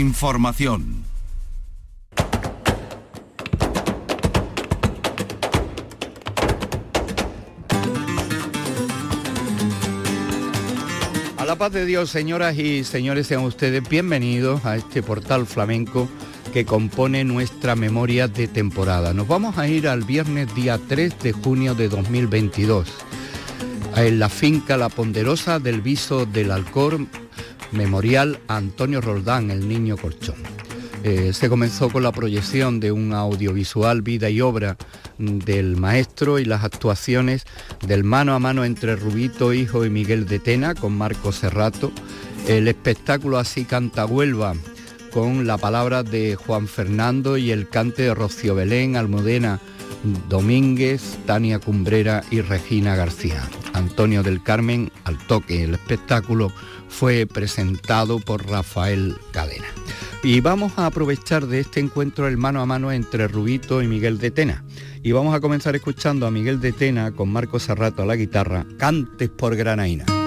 Información. A la paz de Dios, señoras y señores, sean ustedes bienvenidos a este portal flamenco que compone nuestra memoria de temporada. Nos vamos a ir al viernes día 3 de junio de 2022, en la finca La Ponderosa del Viso del Alcor, memorial Antonio Roldán, el niño colchón. Eh, se comenzó con la proyección de un audiovisual vida y obra del maestro y las actuaciones del mano a mano entre Rubito Hijo y Miguel de Tena con Marco Serrato, el espectáculo Así canta Huelva con la palabra de Juan Fernando y el cante de Rocío Belén, Almudena Domínguez, Tania Cumbrera y Regina García. Antonio del Carmen al toque. El espectáculo fue presentado por Rafael Cadena. Y vamos a aprovechar de este encuentro el mano a mano entre Rubito y Miguel de Tena. Y vamos a comenzar escuchando a Miguel de Tena con Marco Serrato a la guitarra, Cantes por Granaína.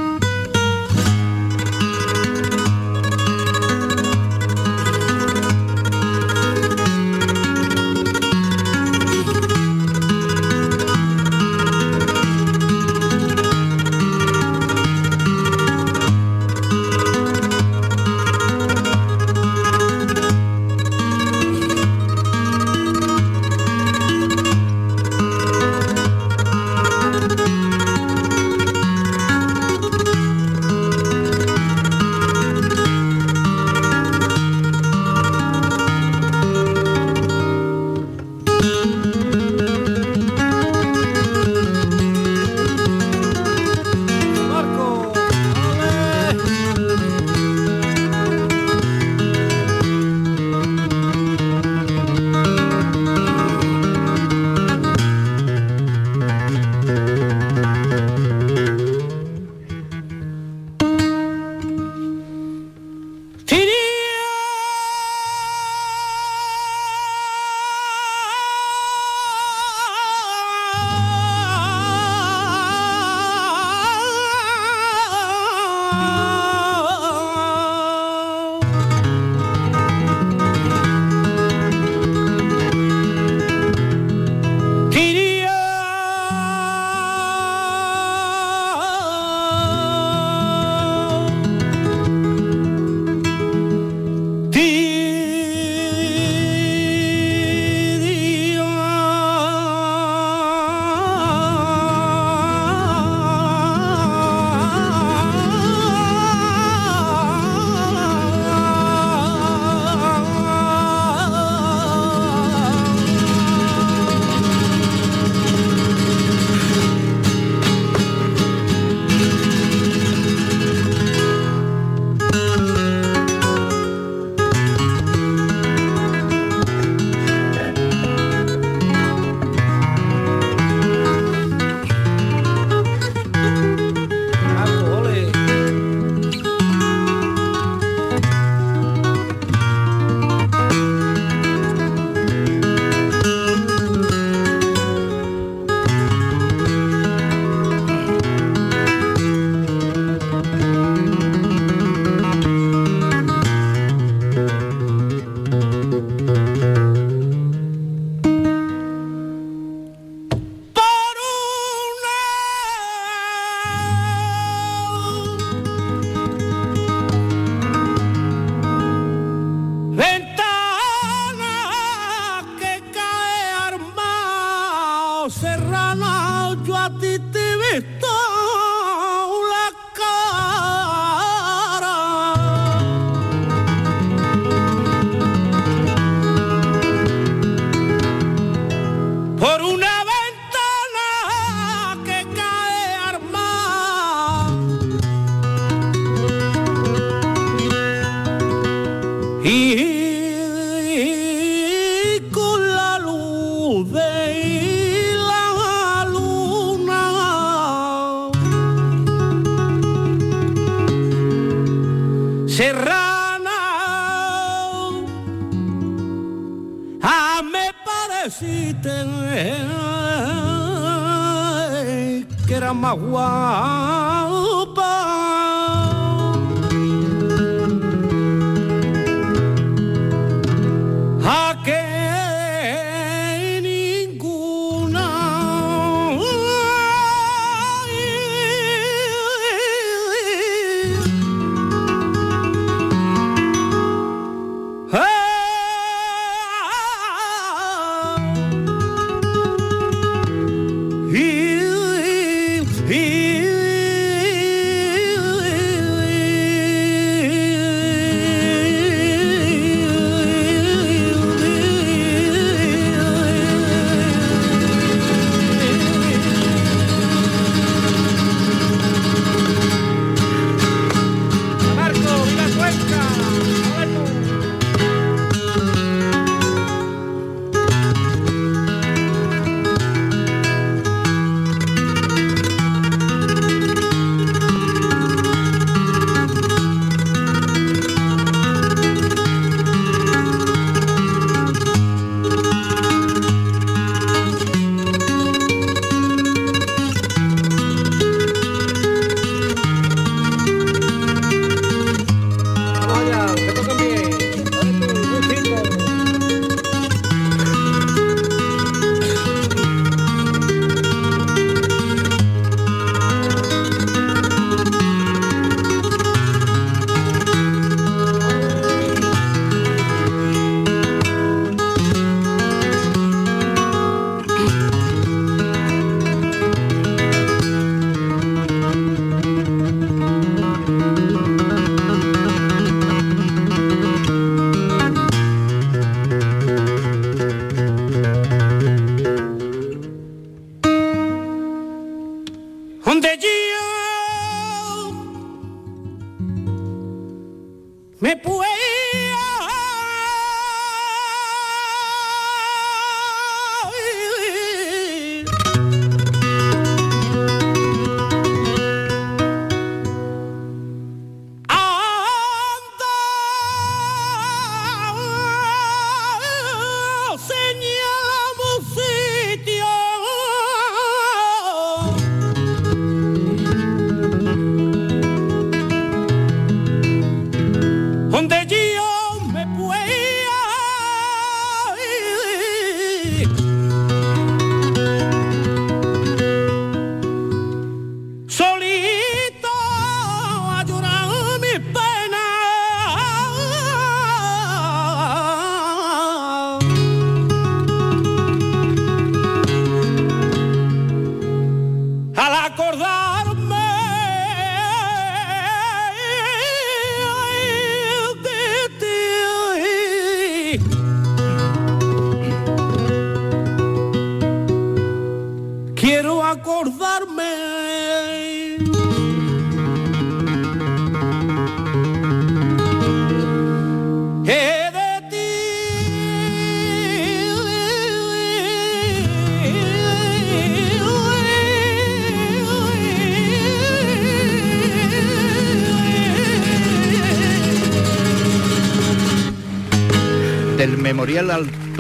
Mais pour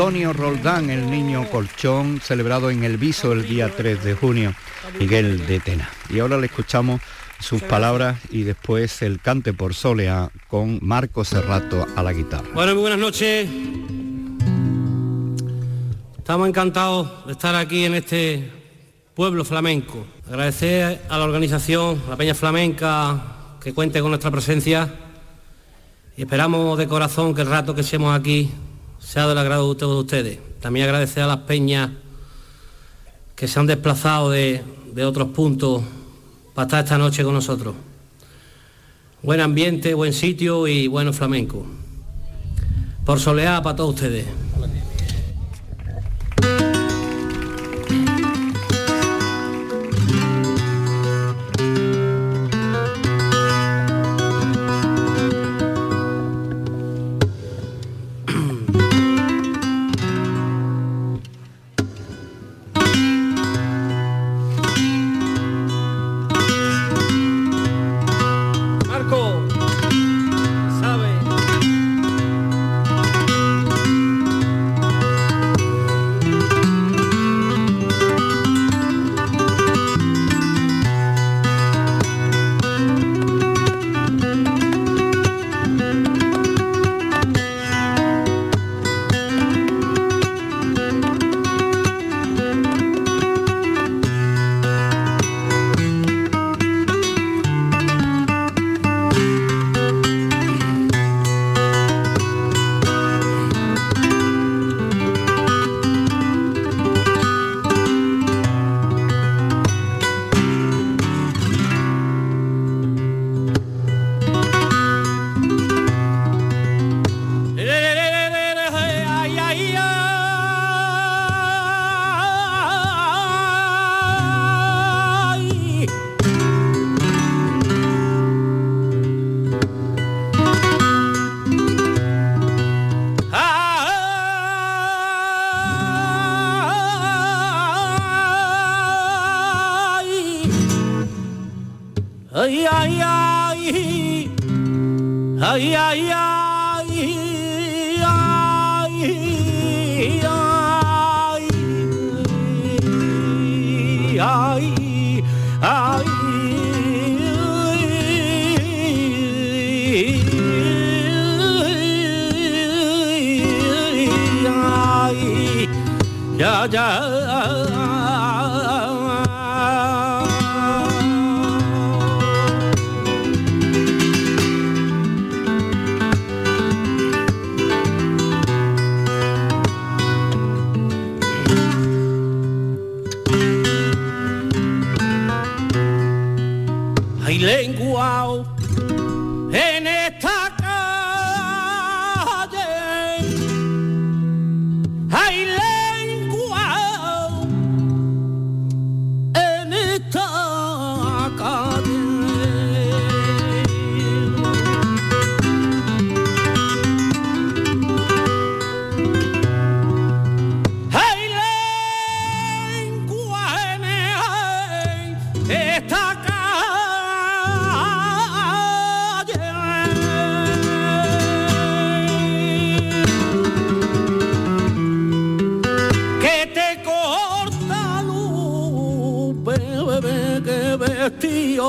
Antonio Roldán, el niño colchón, celebrado en el Viso el día 3 de junio, Miguel de Tena. Y ahora le escuchamos sus palabras y después el cante por solea con Marco Serrato a la guitarra. Bueno, muy buenas noches. Estamos encantados de estar aquí en este pueblo flamenco. Agradecer a la organización, a la Peña Flamenca, que cuente con nuestra presencia y esperamos de corazón que el rato que seamos aquí sea del agrado de todos ustedes. También agradecer a las peñas que se han desplazado de, otros puntos para estar esta noche con nosotros. Buen ambiente, buen sitio y bueno flamenco. Por soleá para todos ustedes. esta calle. Que te corta luz, bebé, que vestido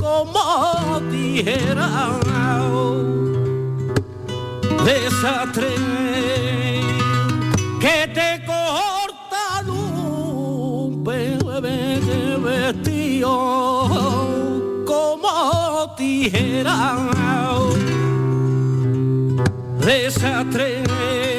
como tijera desastre. será. Desatreve.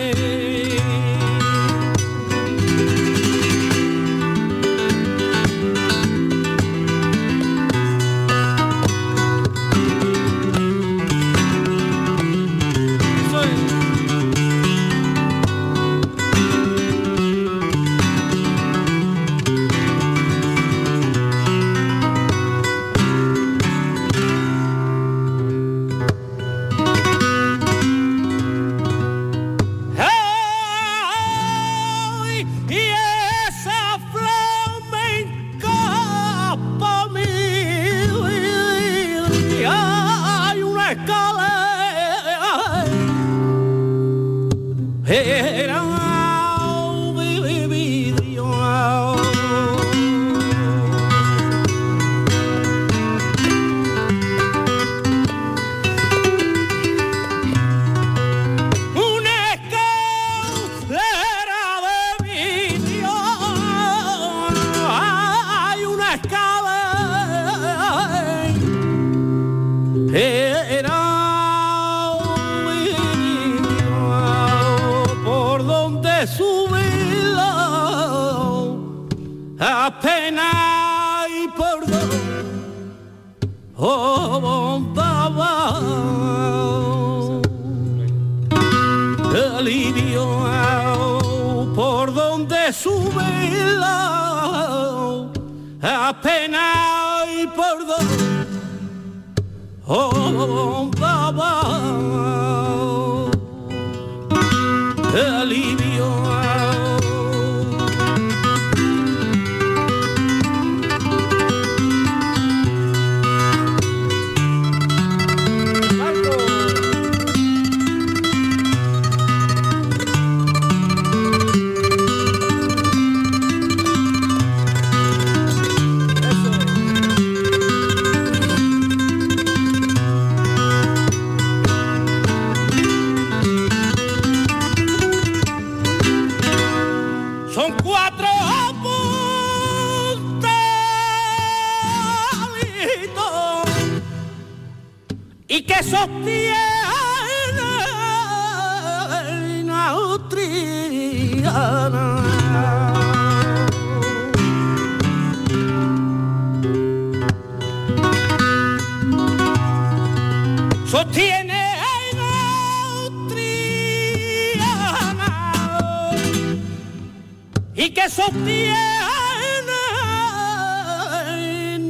home. y que sostiene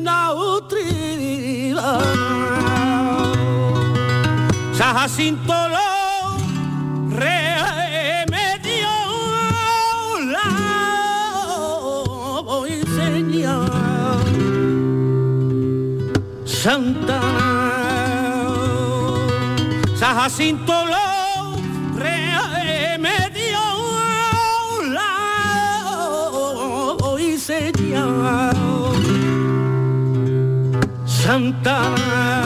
la utilidad. Jacinto lo remedio la voy a enseñar. Santa Jacinto lo Santa.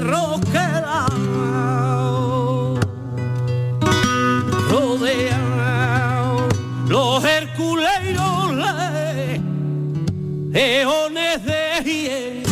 roquera rodean los herculeiros leones de hiel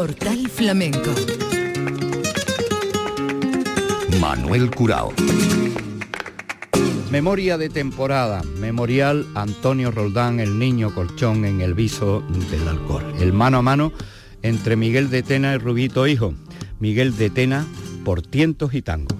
Portal Flamenco. Manuel Curao. Memoria de temporada, memorial Antonio Roldán, el niño colchón en el viso del alcohol. El mano a mano entre Miguel de Tena y Rubito Hijo. Miguel de Tena por tientos y tangos.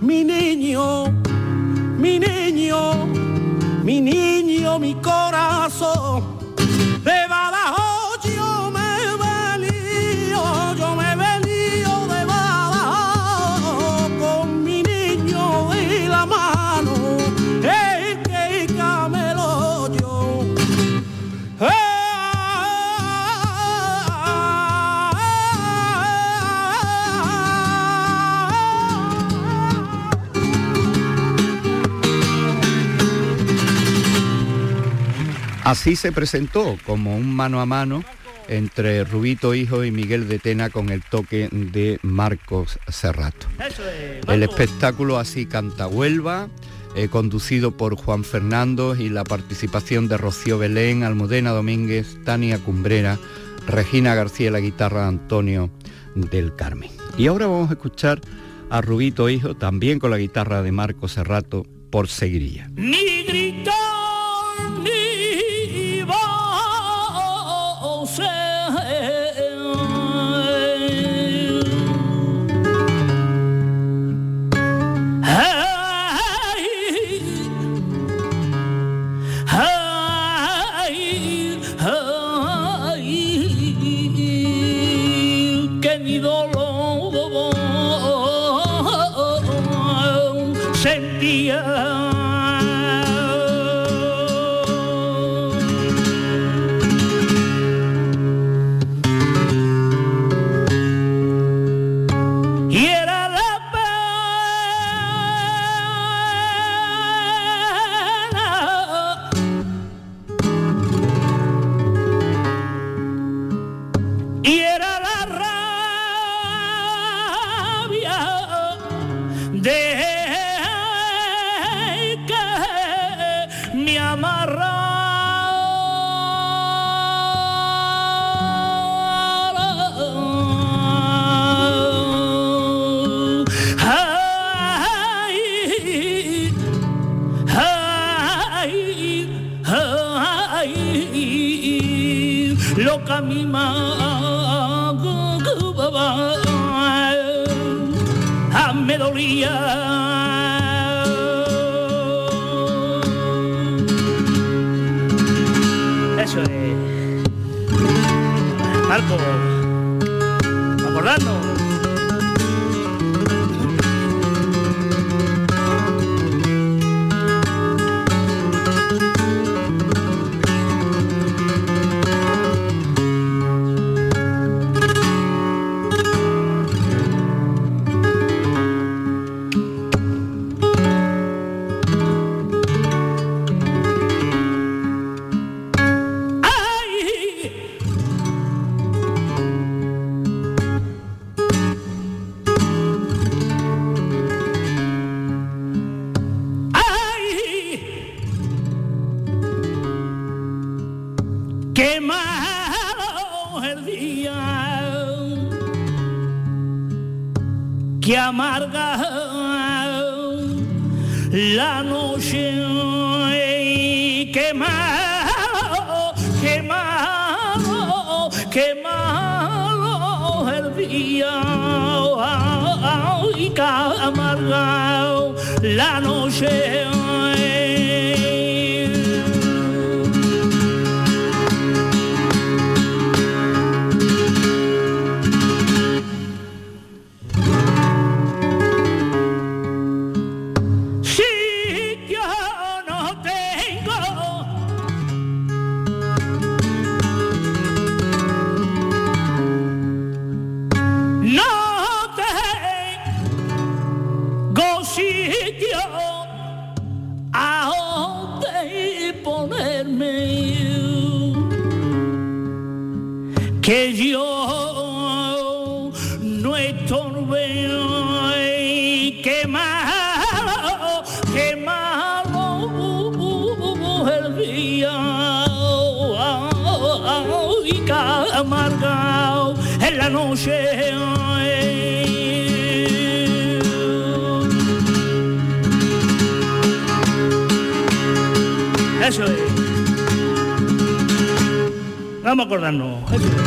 Mi niño, mi niño, mi niño, mi corazón. Así se presentó como un mano a mano entre Rubito Hijo y Miguel de Tena con el toque de Marcos Serrato. El espectáculo así canta Huelva, eh, conducido por Juan Fernando y la participación de Rocío Belén, Almudena Domínguez, Tania Cumbrera, Regina García la guitarra de Antonio del Carmen. Y ahora vamos a escuchar a Rubito Hijo, también con la guitarra de Marcos Serrato, por gritar que amarga la noche, qué malo, qué malo el día, ay, que amarga la noche. Vamos a acordarnos.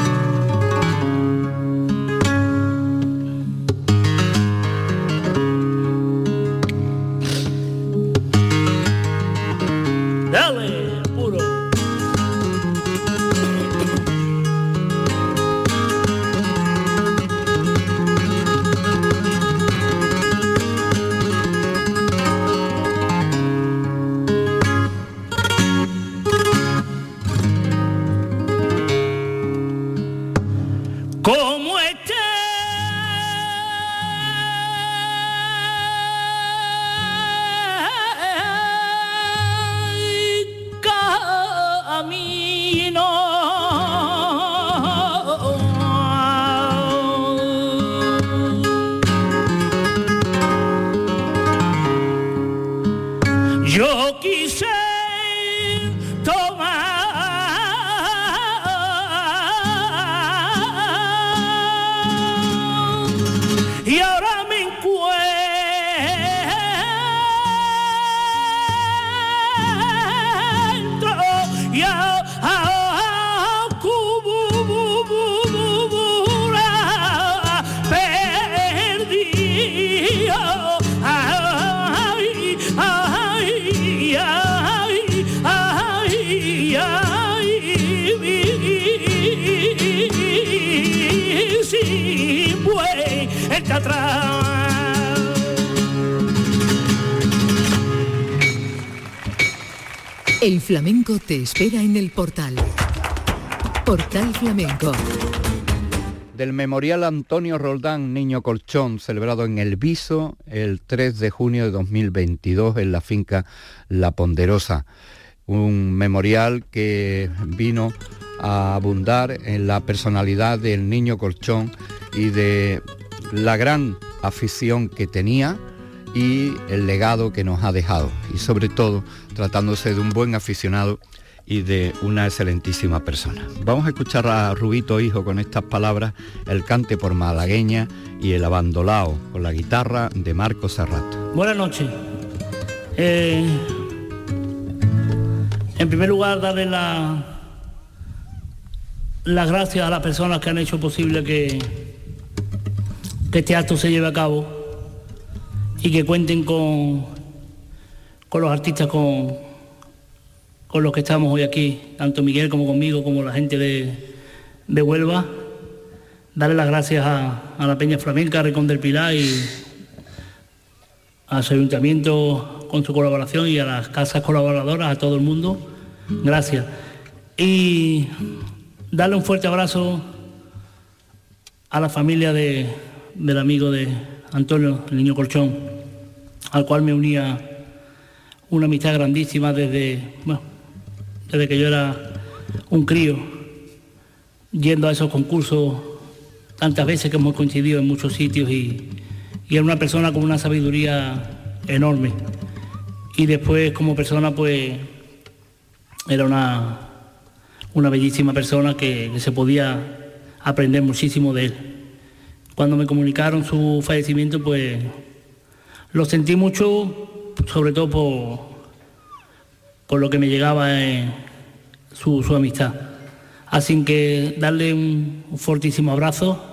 Espera en el portal. Portal Flamenco. Del Memorial Antonio Roldán Niño Colchón, celebrado en El Viso el 3 de junio de 2022 en la finca La Ponderosa. Un memorial que vino a abundar en la personalidad del Niño Colchón y de la gran afición que tenía y el legado que nos ha dejado. Y sobre todo tratándose de un buen aficionado y de una excelentísima persona. Vamos a escuchar a Rubito Hijo con estas palabras, el cante por malagueña y el abandolao con la guitarra de Marco Serrat. Buenas noches. Eh, en primer lugar, darle la, las gracias a las personas que han hecho posible que, que este acto se lleve a cabo y que cuenten con, con los artistas con, con los que estamos hoy aquí, tanto Miguel como conmigo, como la gente de, de Huelva. Darle las gracias a, la Peña Flamenca, a Recón del Pilar y a su ayuntamiento con su colaboración y a las casas colaboradoras, a todo el mundo. Gracias. Y darle un fuerte abrazo a la familia de- del amigo de Antonio, el niño Colchón, al cual me unía una amistad grandísima desde, bueno, desde que yo era un crío, yendo a esos concursos tantas veces que hemos coincidido en muchos sitios y, era una persona con una sabiduría enorme. Y después como persona pues era una, una bellísima persona que, que se podía aprender muchísimo de él. Cuando me comunicaron su fallecimiento pues lo sentí mucho, sobre todo por, por lo que me llegaba eh, su, su amistad. Así que darle un, fortísimo abrazo,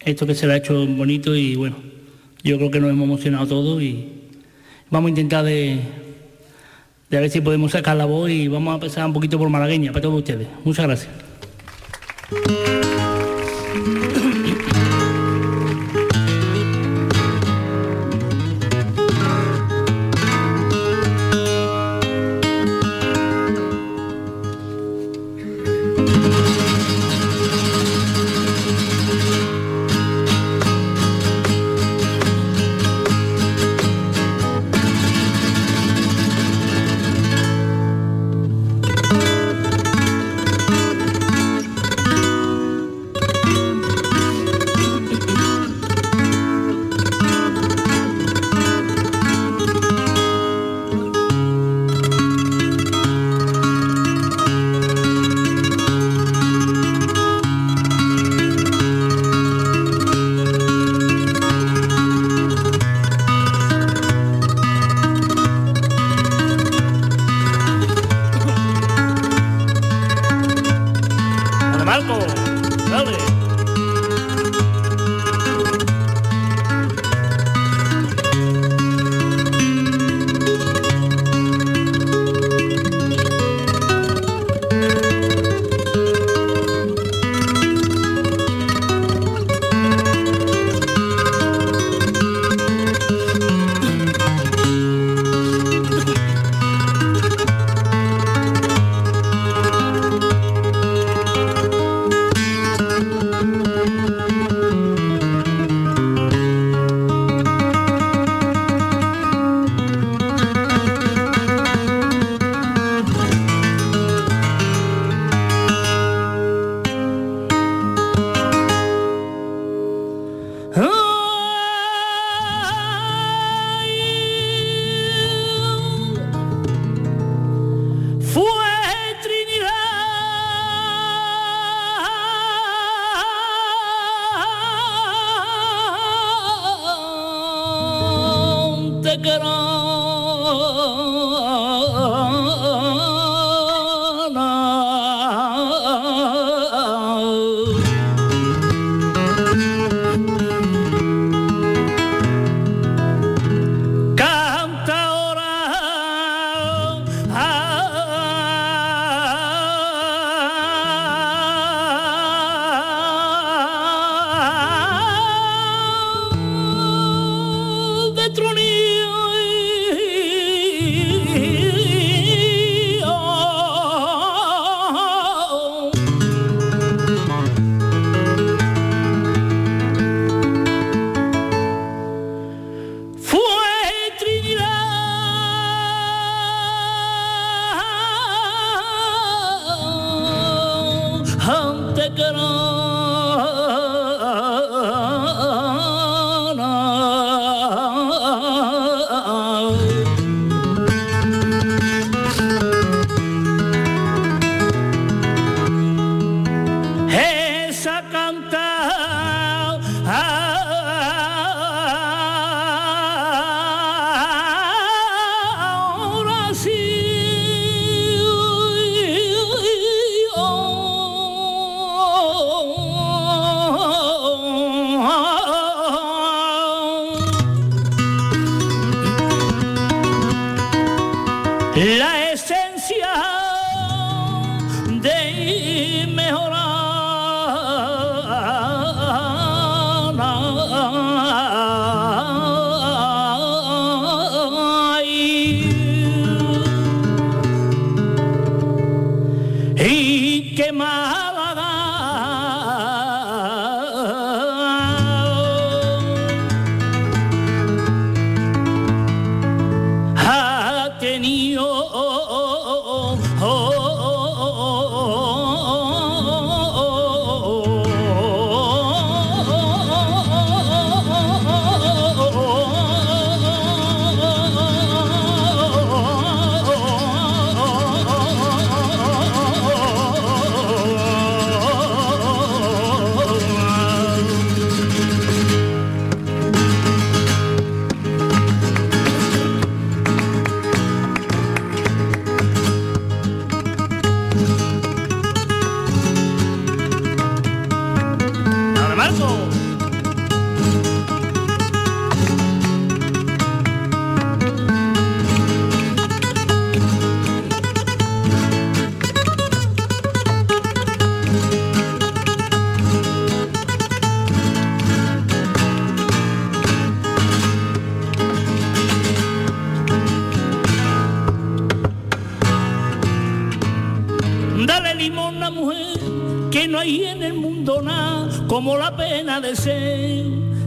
esto que se le ha hecho bonito y bueno, yo creo que nos hemos emocionado todos y vamos a intentar de, de a ver si podemos sacar la voz y vamos a empezar un poquito por malagueña para todos ustedes. Muchas gracias.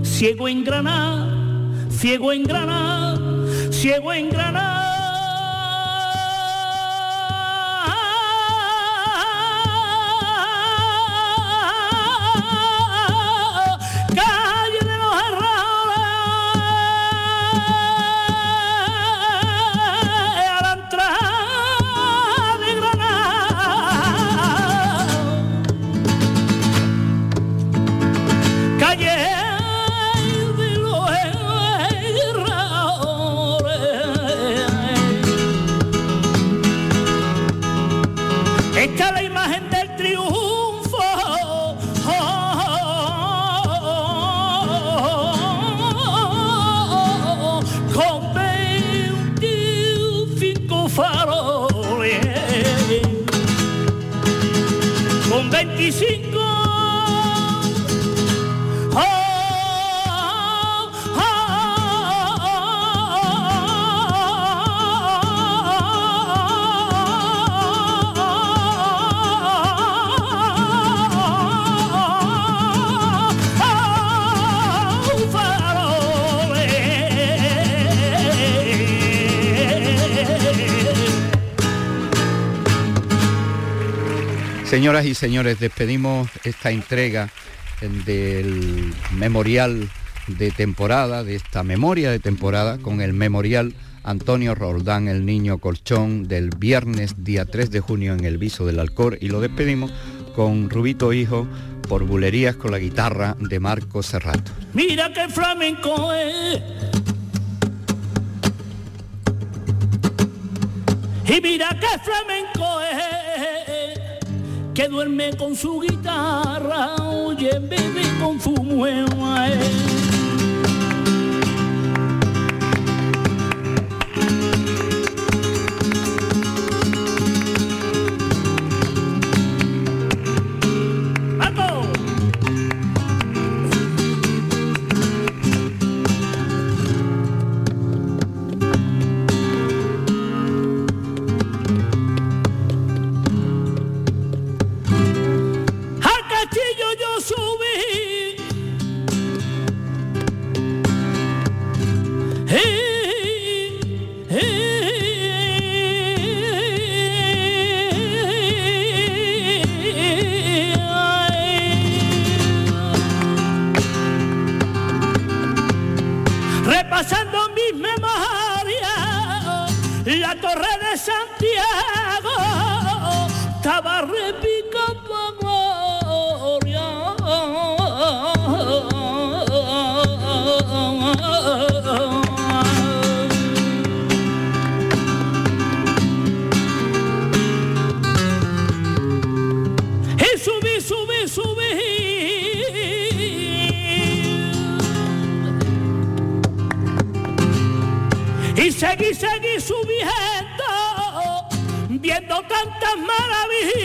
Ciego en Granada, ciego en Granada, ciego en Granada. Señoras y señores, despedimos esta entrega del memorial de temporada, de esta memoria de temporada, con el memorial Antonio Roldán, el niño colchón, del viernes día 3 de junio en el Viso del Alcor y lo despedimos con Rubito Hijo por bulerías con la guitarra de Marco Serrato. Mira qué flamenco es. Y mira qué flamenco es que duerme con su guitarra, oye, bebe con su las maravillas.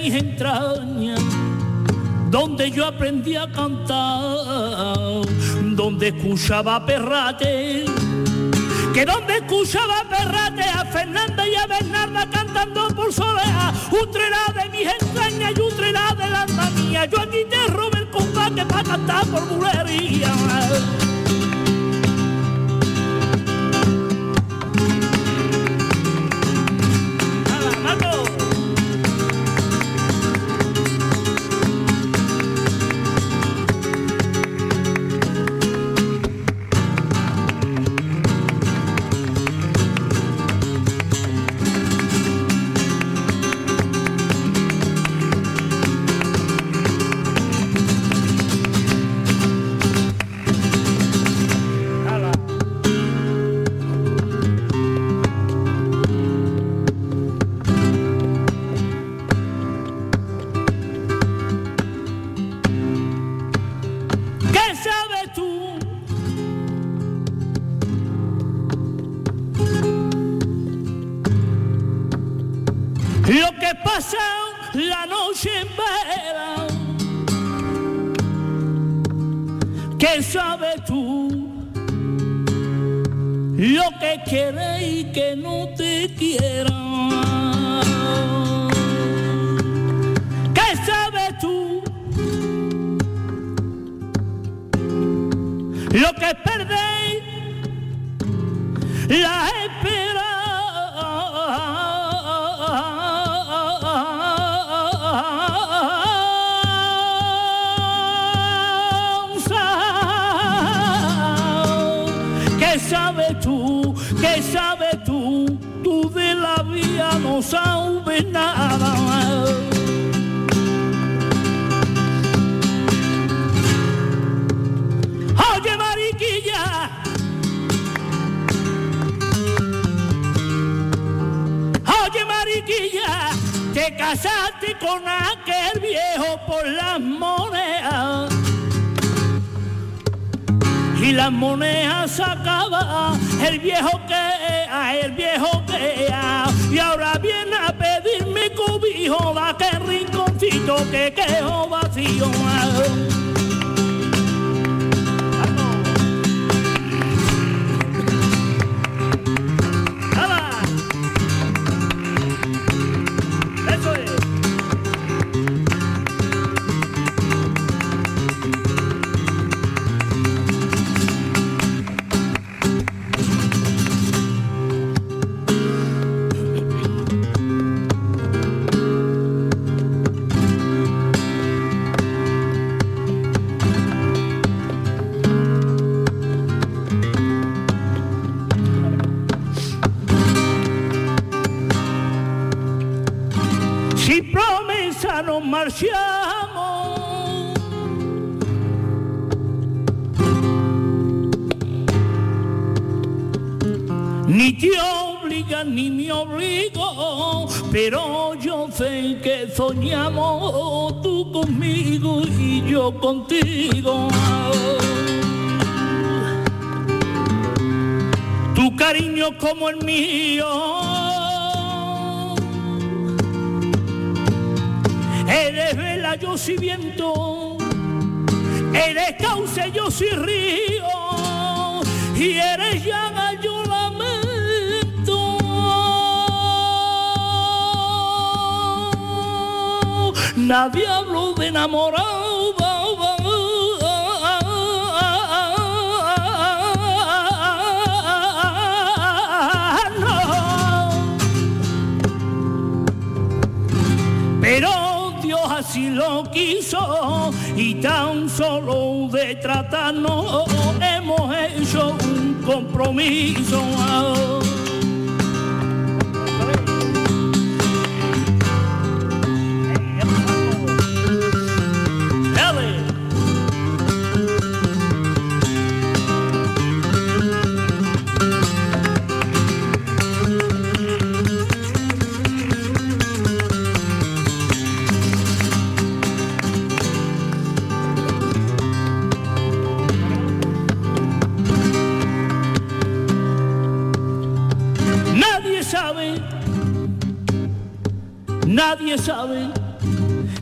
Mueve. aprendí a cantar, donde escuchaba perrate, que donde escuchaba perrate a Fernanda y a Bernarda cantando por soleá, utrera de mis entrañas y utrera de la mía, yo aquí te robé el combate para cantar por bulería. la noche entera. ¿Qué sabes tú? Lo que quieres y que no te quieran. ¿Qué sabes tú? Lo que perdéis la nada Oye, mariquilla. Oye, mariquilla, te casaste con aquel viejo por las monedas. Y las monedas sacaba el viejo que, el viejo que, y ahora va que rinconcito que quedó vacío soñamos tú conmigo y yo contigo. Tu cariño como el mío Eres vela, yo soy viento. Eres cauce, yo soy río. Y eres llaga, Nadie habló de enamorado lo quiso y tan solo de tratarnos hemos hecho un compromiso.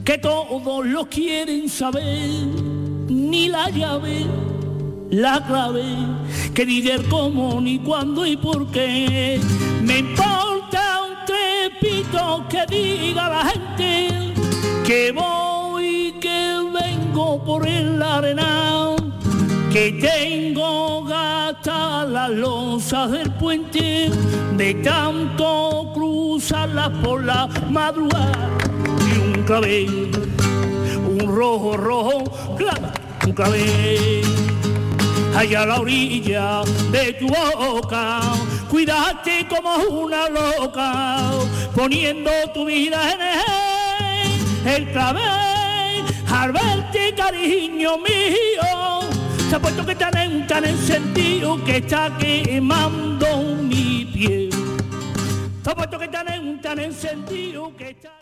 Que todos lo quieren saber, ni la llave, la clave, que diga cómo, ni cuándo y por qué. Me importa un trepito que diga la gente que voy, que vengo por el arenal, que tengo gata las losas del puente de tanto cruzarlas por la madrugada y un clavel, un rojo, rojo, clava, un clavel allá a la orilla de tu boca. Cuídate como una loca, poniendo tu vida en el, el clavel, al verte cariño mío se ha puesto que tan en, tan sentido que está quemando mi piel. Ha puesto que tan en, tan sentido que está...